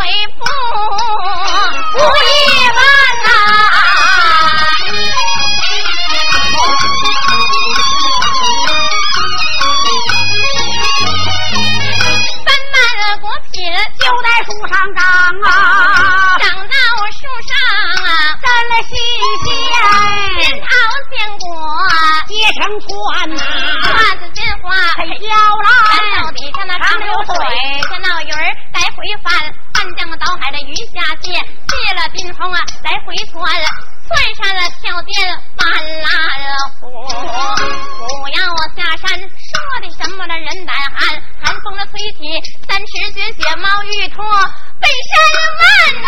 为父，不一般呐。三班果品就在树上长啊，长到树上啊，了细线，仙桃鲜果结成串呐、啊，串子花飘了，到长流水，这闹鱼儿来回翻。海的鱼下蟹，卸了冰红啊来回窜，窜上了跳涧翻了虎，虎要下山，说的什么了人胆寒，寒风了吹起，三尺雪雪猫玉拖背山万呐、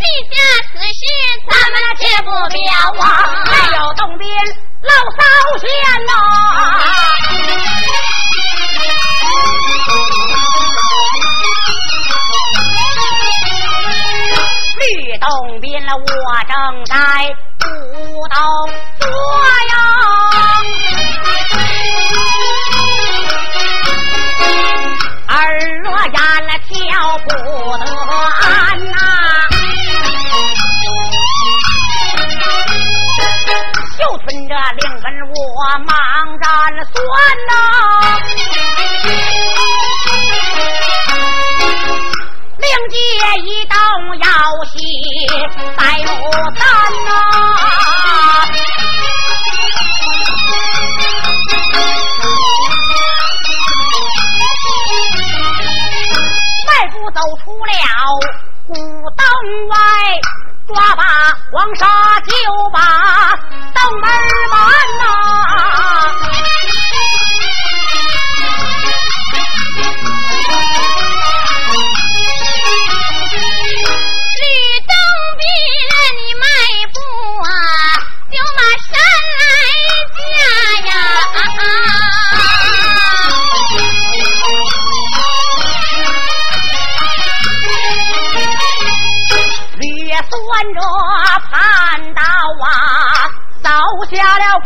地下此事咱们切不表啊！还有东边老少仙呐，绿洞宾了，我正在舞动做呀，忙着算呐、令界一动要戏在牡丹呐、迈步走出了古灯外，抓把黄沙就把灯门完呐、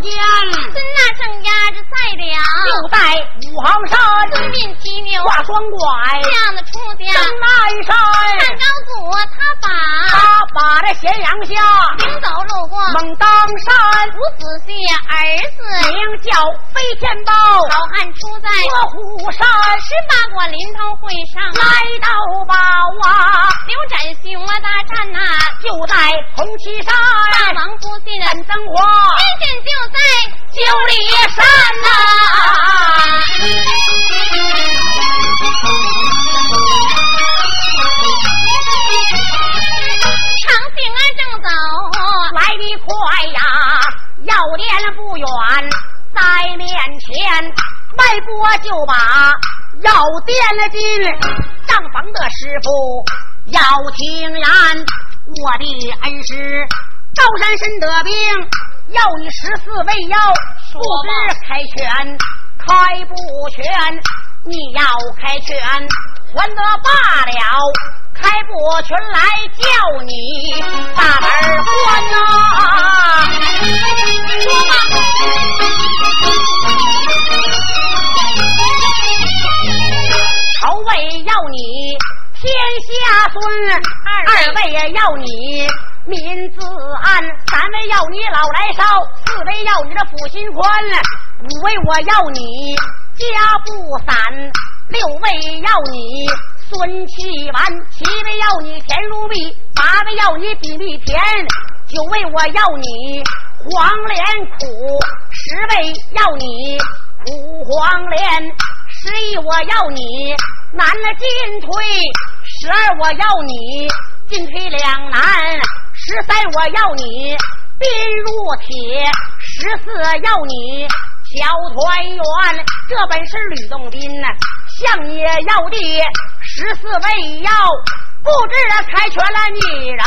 中，应酬间，孙大圣呀就在五行山四面骑牛，挂双拐，这样的出家。登南山，看高祖他把他把这咸阳下行走路过，猛当山，伍子胥儿子。名叫飞天豹，好汉出在。卧虎山，十八国临潼会上，来到宝啊，刘展雄啊大战呐，就在红旗山。大，王不信陈增华天险就在九里山呐、啊长兴安正走，来的快呀，药店不远，在面前迈步就把药店进，账房的师傅要听言，我的恩师赵山深得病，要你十四味药，不知开拳开不全，你要开拳还得罢了。开不全来叫你大门关呐、说吧，朝位要你天下孙，二位也要你民自安，三位要你老来少，四位要你这抚心宽，五位我要你家不散，六位要你孙气完，七位要你甜如蜜，八位要你比蜜甜，九位我要你黄连苦，十位要你苦黄连，十一我要你难了进退，十二我要你进退两难，十三我要你兵如铁，十四要你小团圆。这本是吕洞宾向你要的十四位要。不知开全了，你啊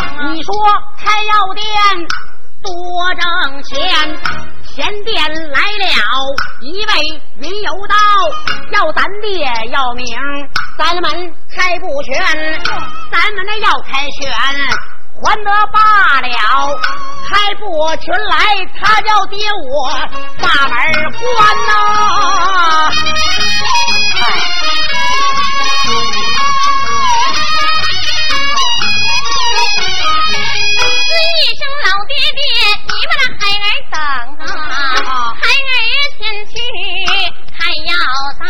你说开药店多挣钱，前店来了。一位云游道，要咱爹要名，咱们开不全，咱们这要开全还得罢了，开不全来他叫爹我把门关呐。爹爹你把那孩儿等啊孩儿先去看药单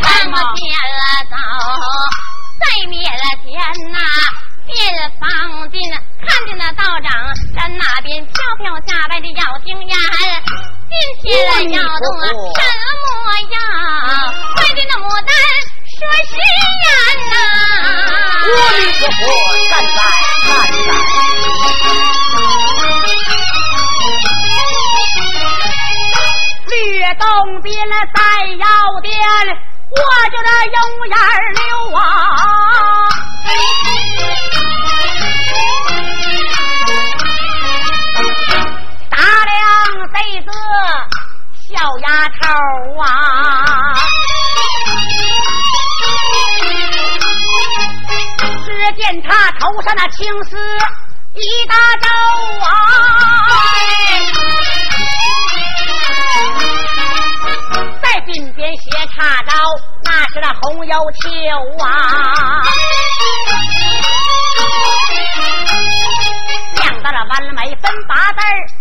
上我见了早再灭了天呐变了房进看见那道长在那边飘飘下拜的要听言今天来要做什么呀看见那牡丹说誓言呐东边在药店，我就这有眼溜啊！打量这个小丫头啊，只见她头上那青丝一大皱啊。边写插招，那是那红油球啊。亮到了完美分八字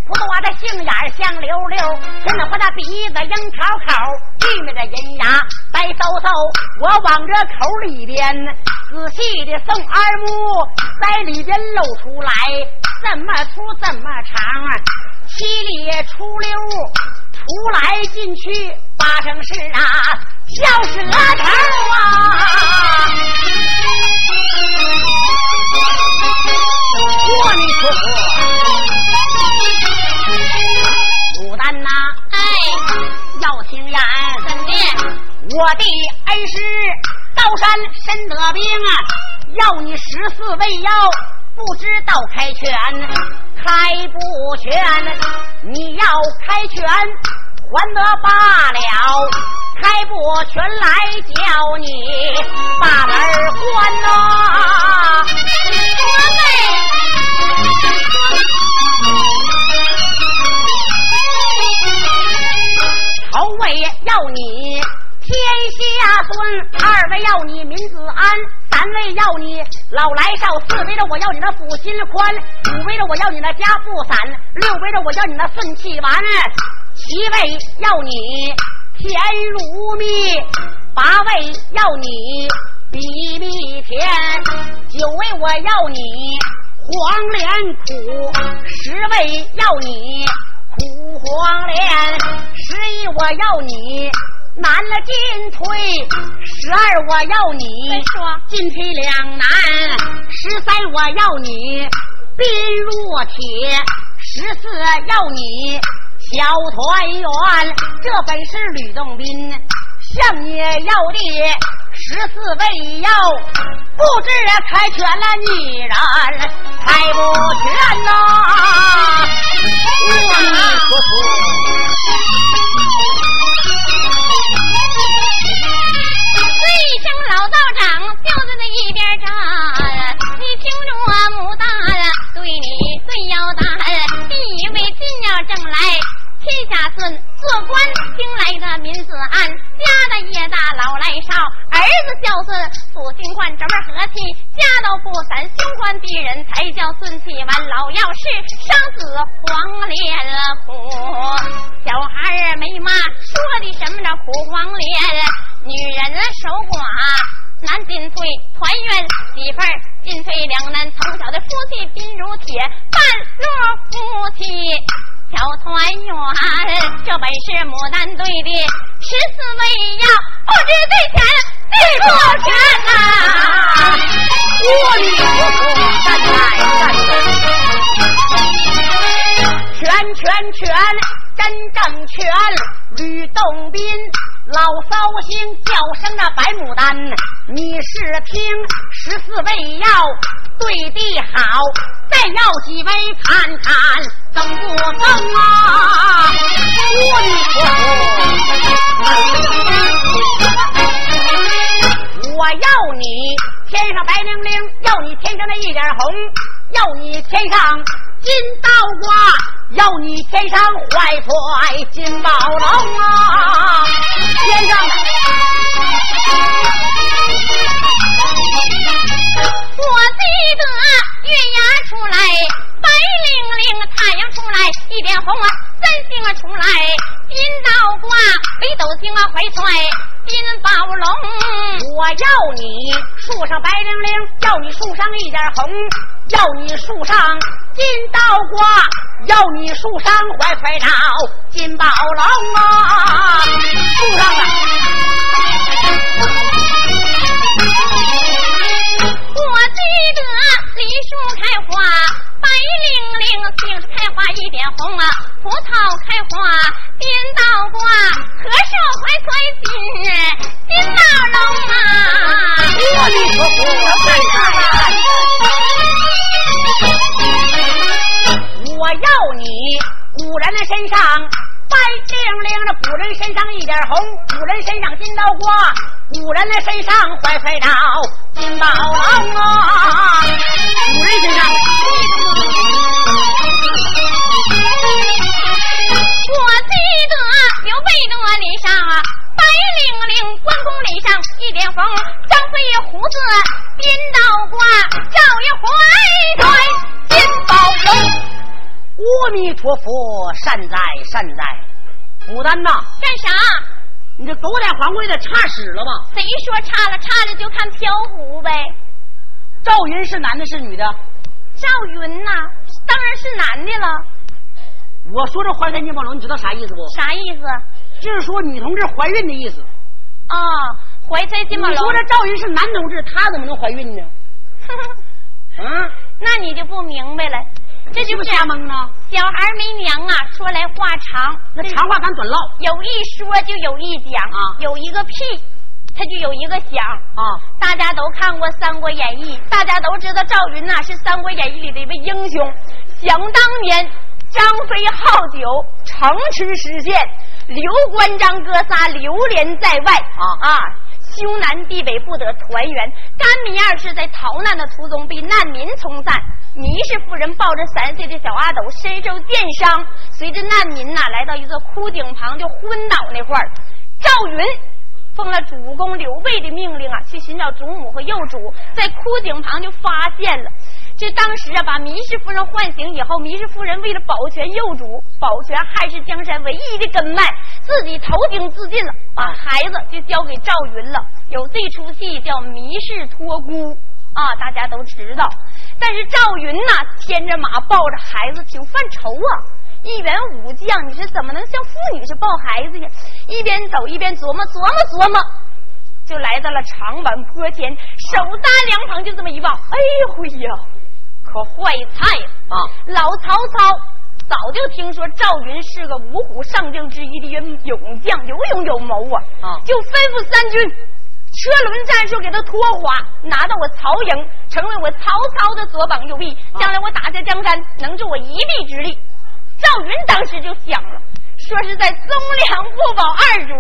不普我的杏眼香溜溜，真的我的鼻子樱桃口，玉米的银牙白嗖嗖，我往这口里边。仔细的送二目，在里边露出来，怎么粗怎么长，七里出溜，出来进去八成是啊，小舌头啊！我你说牡丹呐，哎，要听言，怎的？我的恩师。高山深得病啊，要你十四味药，不知道开拳开不全，你要开拳还得罢了，开不全来叫你把门关呐！啊嘞！头位要你天下尊，二位要你民子安。三位要你老来少，四围着我要你那腹心宽，五围着我要你那家富散，六围着我要你那顺气丸，七位要你甜如蜜，八位要你比蜜甜，九位我要你黄连苦，十位要你。苦黄连，十一我要你难了进退，十二我要你进退两难，十三我要你兵若铁，十四要你小团圆。这本是吕洞宾向你要的十四味药，不知猜全了你人猜不全呐。这本是牡丹队的十四味药，不知对钱对不全呐！阿弥陀佛，站在站在，全全全，真正全，吕洞宾。老骚星叫声那白牡丹，你是听十四味药对地好，再要几杯看看怎不疯啊？阿弥陀佛，我要你天上白灵灵，要你天上的一点红，要你天上金刀挂。要你天上怀揣金宝龙啊，天上记得月牙出来白灵灵，太阳出来一点红啊，三星啊出来金刀挂，北斗星啊怀揣。金宝龙，我要你树上白灵灵，要你树上一点红，要你树上金刀挂，要你树上怀揣着金宝龙啊！树上的。我记得树开花白灵灵，杏树开花一点红啊，葡萄开花颠倒挂，何寿怀揣金金宝龙啊！我要你古人的身上。白灵灵的古人身上一点红，古人身上金刀挂，古人的身上怀揣着金宝啊！古人身上，我记得刘备的脸上啊，白灵灵，关公脸上一点红，张飞胡子金刀挂，赵云怀揣。弥陀佛，善哉善哉！牡丹呐，干啥？你这狗脸黄贵的差屎了吧？谁说差了？差了就看飘忽呗。赵云是男的，是女的？赵云呐，当然是男的了。我说这怀胎金宝龙，你知道啥意思不？啥意思？就是说女同志怀孕的意思。啊，怀胎金宝龙。你说这赵云是男同志，他怎么能怀孕呢？嗯，那你就不明白了。这就是瞎蒙呢。小孩没娘啊，说来话长。那长话咱短唠。有一说就有一讲啊，有一个屁，他就有一个响啊。大家都看过《三国演义》，大家都知道赵云呐是《三国演义》里的一位英雄。想当年，张飞好酒，城池失陷，刘关张哥仨流连在外啊啊。兄南地北不得团圆，甘糜二世在逃难的途中被难民冲散，糜氏夫人抱着三岁的小阿斗身受箭伤，随着难民呐来到一座枯井旁就昏倒那块儿。赵云奉了主公刘备的命令啊，去寻找祖母和幼主，在枯井旁就发现了。这当时啊，把糜氏夫人唤醒以后，糜氏夫人为了保全幼主，保全汉室江山唯一的根脉，自己投井自尽了，把孩子就交给赵云了。有这出戏叫《糜氏托孤》啊，大家都知道。但是赵云呐，牵着马抱着孩子，挺犯愁啊。一员武将，你是怎么能像妇女去抱孩子呀？一边走一边琢磨琢磨琢磨，就来到了长坂坡前，手搭凉棚，就这么一抱，哎呦喂呀！可坏菜啊！老曹操早就听说赵云是个五虎上将之一的勇将，有勇有谋啊！啊，就吩咐三军车轮战术给他拖垮，拿到我曹营，成为我曹操的左膀右臂，将来我打下江山，能助我一臂之力。赵云当时就想了，说是在忠良不保二主，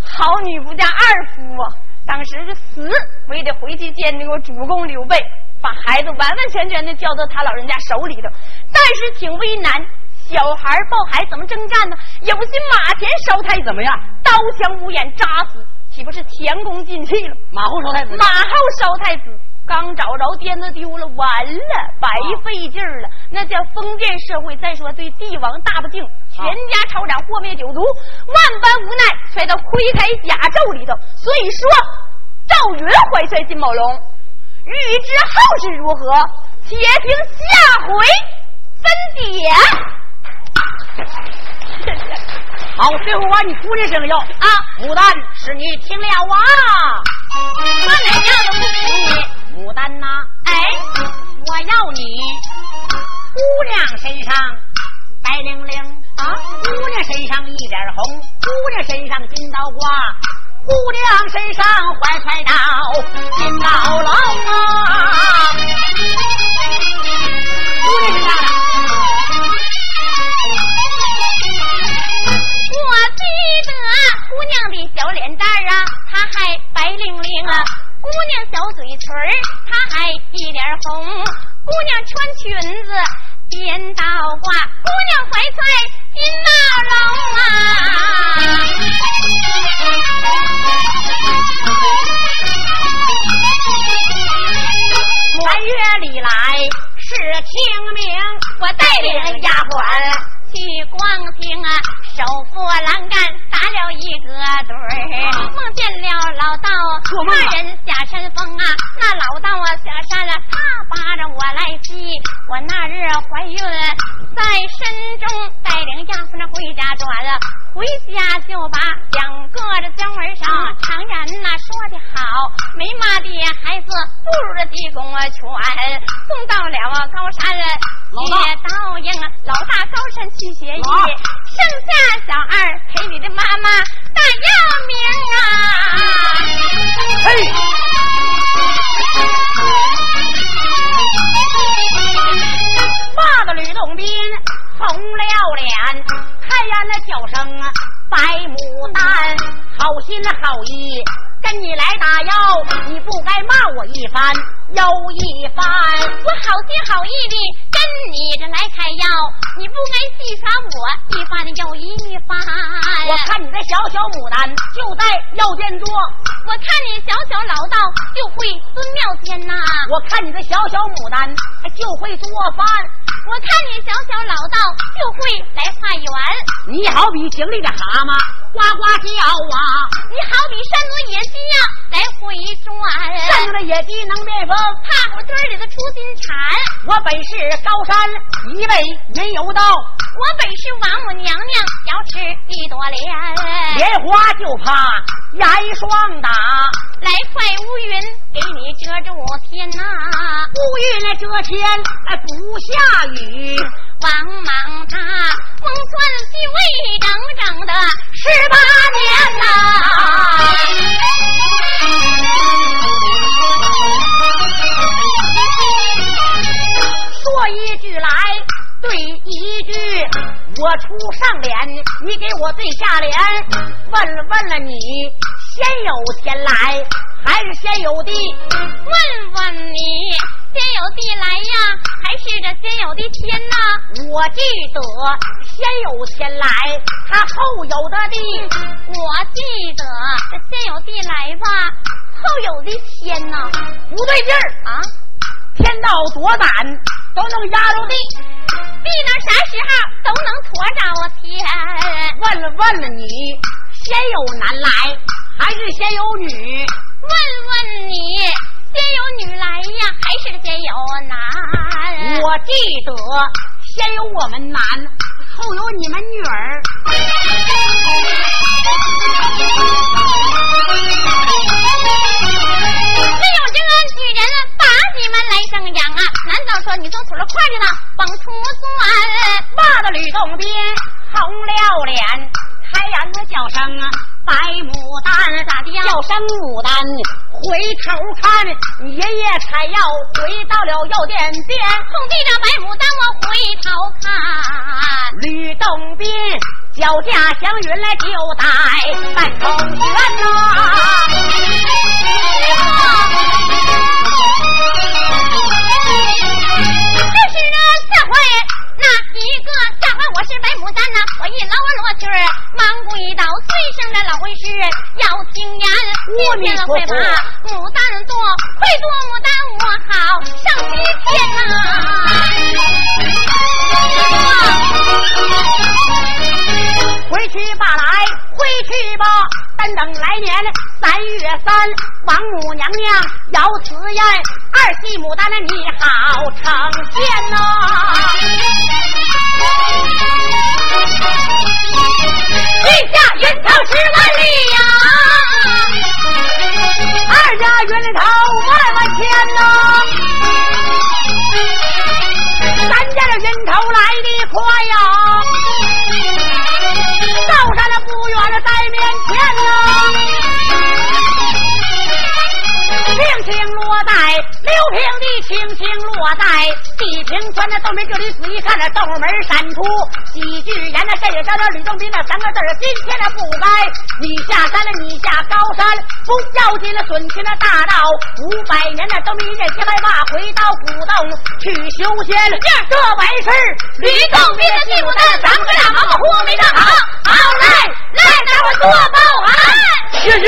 好女不嫁二夫啊！当时是死，我也得回去见那个主公刘备。把孩子完完全全的交到他老人家手里头，但是挺为难。小孩抱孩怎么征战呢？有心马前烧太子，怎么样？刀枪无眼扎死，岂不是前功尽弃了？马后烧太子，马后烧太子，刚找着鞭子丢了，完了，白费劲儿了。那叫封建社会。再说对帝王大不敬，全家抄斩，祸灭九族，万般无奈，揣到盔铠甲胄里头。所以说，赵云怀揣金宝龙。欲知后事如何，且听下回分解。好，最后把你姑娘声要啊，牡丹是你听了啊？我哪样都不听你？牡丹呐，哎，我要你姑娘身上白灵灵啊，姑娘身上一点红，姑娘身上金刀挂。姑娘身上怀揣着金宝龙啊！姑娘身上我记得姑娘的小脸蛋啊，她还白灵灵啊；姑娘小嘴唇她还一点红；姑娘穿裙子编倒挂；姑娘怀揣金宝龙啊！一番又一番。我好心好意的跟你这来开药，你不该戏耍我一番又一番。我看你这小小牡丹就在药店做，我看你小小老道就会蹲庙前呐。我看你这小小牡丹就会做饭，我看你小小老道就会来化缘。你好比井里的蛤蟆呱呱叫啊！你好比山中野鸡呀来回转。山中的野鸡能变风，怕虎堆里的出金蝉。我本是高山一位云游道，我本是王母娘娘要吃一朵莲。莲花就怕严霜打，来块乌云给你遮住天呐。乌云来遮天不下雨。王莽他封算继位整整的十八年呐，说一句来对一句，我出上联，你给我对下联。问问了你，先有天来还是先有地？问问你。先有地来呀，还是这先有的天呐？我记得先先有天来，他后有的地。我记得这先有地来吧，后有的天呐。不对劲儿啊！天道多胆，都能压着地，地能啥时候都能驮着天。问了问了你，先有男来还是先有女？问问你，先有女来呀，还是先有男？我记得先有我们男。后有你们女儿，只有这个女人把你们来生养啊？难道说你从腿上跨着呢，往出钻？骂的吕洞宾红了脸，开眼的叫声啊，白牡丹咋的呀？叫声牡丹，回头看爷爷采药回到了药店边，送地上白牡丹我回头看。吕洞宾脚驾祥云来就带半空悬呐。要紧了，损去那大道五百年。那都没人家害怕，回到古洞去修仙。这白事吕洞宾的屁股蛋，咱们俩忙活没干好，好来来，咱我多报案。谢谢。